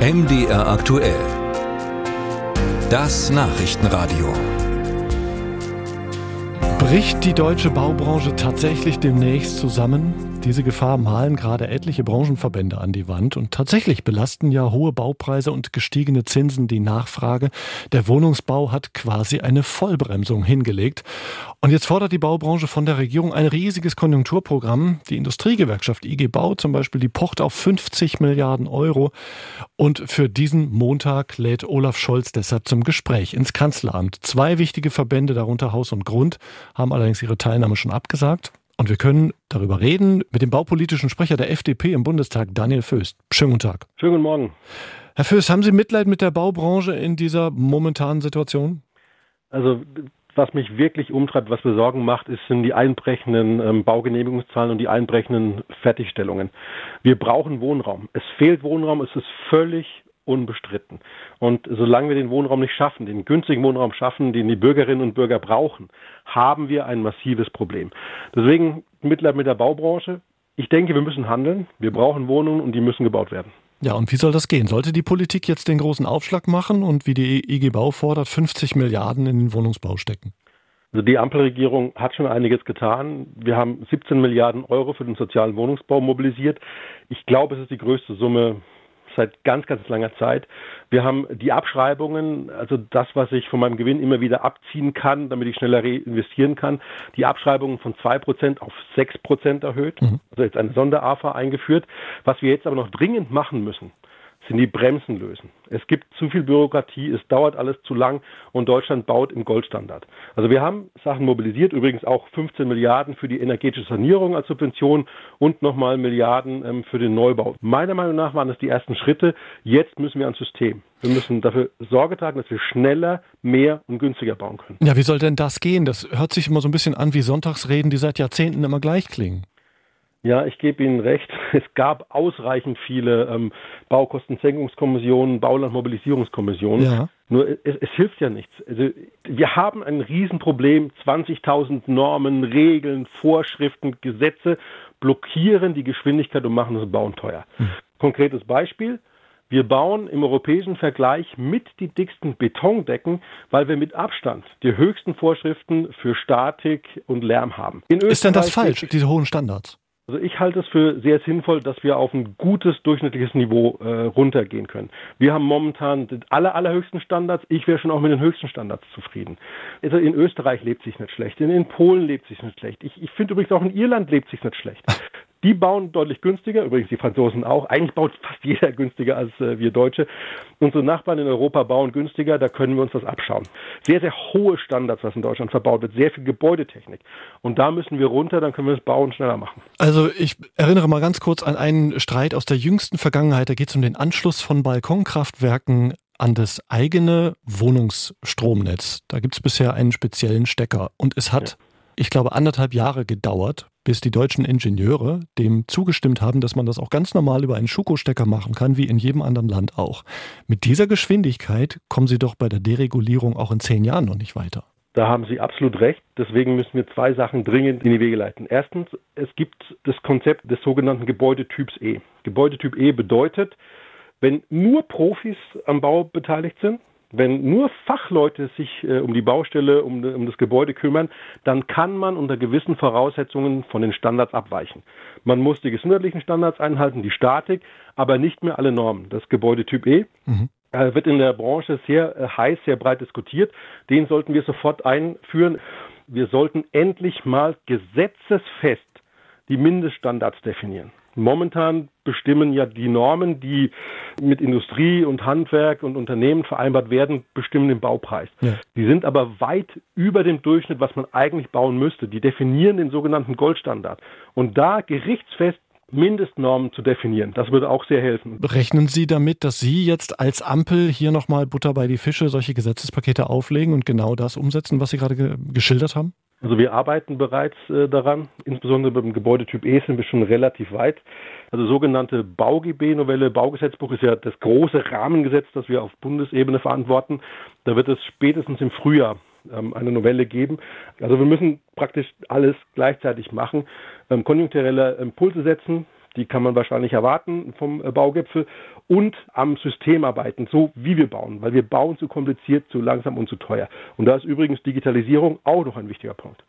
MDR aktuell. Das Nachrichtenradio. Bricht die deutsche Baubranche tatsächlich demnächst zusammen? Diese Gefahr malen gerade etliche Branchenverbände an die Wand und tatsächlich belasten ja hohe Baupreise und gestiegene Zinsen die Nachfrage. Der Wohnungsbau hat quasi eine Vollbremsung hingelegt. Und jetzt fordert die Baubranche von der Regierung ein riesiges Konjunkturprogramm. Die Industriegewerkschaft IG Bau zum Beispiel, die pocht auf 50 Milliarden Euro. Und für diesen Montag lädt Olaf Scholz deshalb zum Gespräch ins Kanzleramt. Zwei wichtige Verbände, darunter Haus und Grund, haben allerdings ihre Teilnahme schon abgesagt. Und wir können darüber reden mit dem baupolitischen Sprecher der FDP im Bundestag, Daniel Föst. Schönen guten Tag. Schönen guten Morgen. Herr Föst, haben Sie Mitleid mit der Baubranche in dieser momentanen Situation? Also was mich wirklich umtreibt, was mir Sorgen macht, ist, sind die einbrechenden ähm, Baugenehmigungszahlen und die einbrechenden Fertigstellungen. Wir brauchen Wohnraum. Es fehlt Wohnraum, es ist völlig unbestritten. Und solange wir den Wohnraum nicht schaffen, den günstigen Wohnraum schaffen, den die Bürgerinnen und Bürger brauchen, haben wir ein massives Problem. Deswegen Mitleid mit der Baubranche. Ich denke, wir müssen handeln. Wir brauchen Wohnungen und die müssen gebaut werden. Ja, und wie soll das gehen? Sollte die Politik jetzt den großen Aufschlag machen und wie die IG Bau fordert, 50 Milliarden in den Wohnungsbau stecken? Also die Ampelregierung hat schon einiges getan. Wir haben 17 Milliarden Euro für den sozialen Wohnungsbau mobilisiert. Ich glaube, es ist die größte Summe seit ganz, ganz langer Zeit. Wir haben die Abschreibungen, also das, was ich von meinem Gewinn immer wieder abziehen kann, damit ich schneller reinvestieren kann, die Abschreibungen von zwei Prozent auf sechs Prozent erhöht, mhm. also jetzt eine Sonder-AFA eingeführt. Was wir jetzt aber noch dringend machen müssen, sind die Bremsen lösen. Es gibt zu viel Bürokratie, es dauert alles zu lang und Deutschland baut im Goldstandard. Also wir haben Sachen mobilisiert, übrigens auch 15 Milliarden für die energetische Sanierung als Subvention und nochmal Milliarden ähm, für den Neubau. Meiner Meinung nach waren das die ersten Schritte. Jetzt müssen wir ans System. Wir müssen dafür Sorge tragen, dass wir schneller, mehr und günstiger bauen können. Ja, wie soll denn das gehen? Das hört sich immer so ein bisschen an wie Sonntagsreden, die seit Jahrzehnten immer gleich klingen. Ja, ich gebe Ihnen recht. Es gab ausreichend viele ähm, Baukostensenkungskommissionen, Baulandmobilisierungskommissionen. Ja. Nur es, es, hilft ja nichts. Also wir haben ein Riesenproblem. 20.000 Normen, Regeln, Vorschriften, Gesetze blockieren die Geschwindigkeit und machen das Bauen teuer. Hm. Konkretes Beispiel. Wir bauen im europäischen Vergleich mit die dicksten Betondecken, weil wir mit Abstand die höchsten Vorschriften für Statik und Lärm haben. Ist denn das falsch, diese hohen Standards? Also ich halte es für sehr sinnvoll, dass wir auf ein gutes durchschnittliches Niveau äh, runtergehen können. Wir haben momentan die aller, allerhöchsten Standards. Ich wäre schon auch mit den höchsten Standards zufrieden. Also in Österreich lebt sich nicht schlecht, in, in Polen lebt sich nicht schlecht. Ich, ich finde übrigens auch in Irland lebt sich nicht schlecht. Die bauen deutlich günstiger, übrigens die Franzosen auch. Eigentlich baut fast jeder günstiger als äh, wir Deutsche. Unsere Nachbarn in Europa bauen günstiger, da können wir uns das abschauen. Sehr, sehr hohe Standards, was in Deutschland verbaut wird, sehr viel Gebäudetechnik. Und da müssen wir runter, dann können wir das Bauen schneller machen. Also ich erinnere mal ganz kurz an einen Streit aus der jüngsten Vergangenheit. Da geht es um den Anschluss von Balkonkraftwerken an das eigene Wohnungsstromnetz. Da gibt es bisher einen speziellen Stecker. Und es hat, ja. ich glaube, anderthalb Jahre gedauert, bis die deutschen Ingenieure dem zugestimmt haben, dass man das auch ganz normal über einen Schuko-Stecker machen kann, wie in jedem anderen Land auch. Mit dieser Geschwindigkeit kommen Sie doch bei der Deregulierung auch in zehn Jahren noch nicht weiter. Da haben Sie absolut recht. Deswegen müssen wir zwei Sachen dringend in die Wege leiten. Erstens, es gibt das Konzept des sogenannten Gebäudetyps E. Gebäudetyp E bedeutet, wenn nur Profis am Bau beteiligt sind, wenn nur Fachleute sich äh, um die Baustelle, um, um, das Gebäude kümmern, dann kann man unter gewissen Voraussetzungen von den Standards abweichen. Man muss die gesundheitlichen Standards einhalten, die Statik, aber nicht mehr alle Normen. Das Gebäudetyp E mhm. äh, wird in der Branche sehr äh, heiß, sehr breit diskutiert. Den sollten wir sofort einführen. Wir sollten endlich mal gesetzesfest die Mindeststandards definieren. Momentan bestimmen ja die Normen, die mit Industrie und Handwerk und Unternehmen vereinbart werden, bestimmen den Baupreis. Ja. Die sind aber weit über dem Durchschnitt, was man eigentlich bauen müsste. Die definieren den sogenannten Goldstandard. Und da gerichtsfest Mindestnormen zu definieren. Das würde auch sehr helfen. Rechnen Sie damit, dass Sie jetzt als Ampel hier nochmal Butter bei die Fische solche Gesetzespakete auflegen und genau das umsetzen, was Sie gerade ge geschildert haben? Also wir arbeiten bereits äh, daran, insbesondere beim Gebäudetyp E sind wir schon relativ weit. Also sogenannte BauGB-Novelle, Baugesetzbuch ist ja das große Rahmengesetz, das wir auf Bundesebene verantworten. Da wird es spätestens im Frühjahr ähm, eine Novelle geben. Also wir müssen praktisch alles gleichzeitig machen, ähm, konjunkturelle Impulse setzen, die kann man wahrscheinlich erwarten vom äh, Baugipfel, und am System arbeiten, so wie wir bauen, weil wir bauen zu kompliziert, zu langsam und zu teuer. Und da ist übrigens Digitalisierung auch noch ein wichtiger Punkt.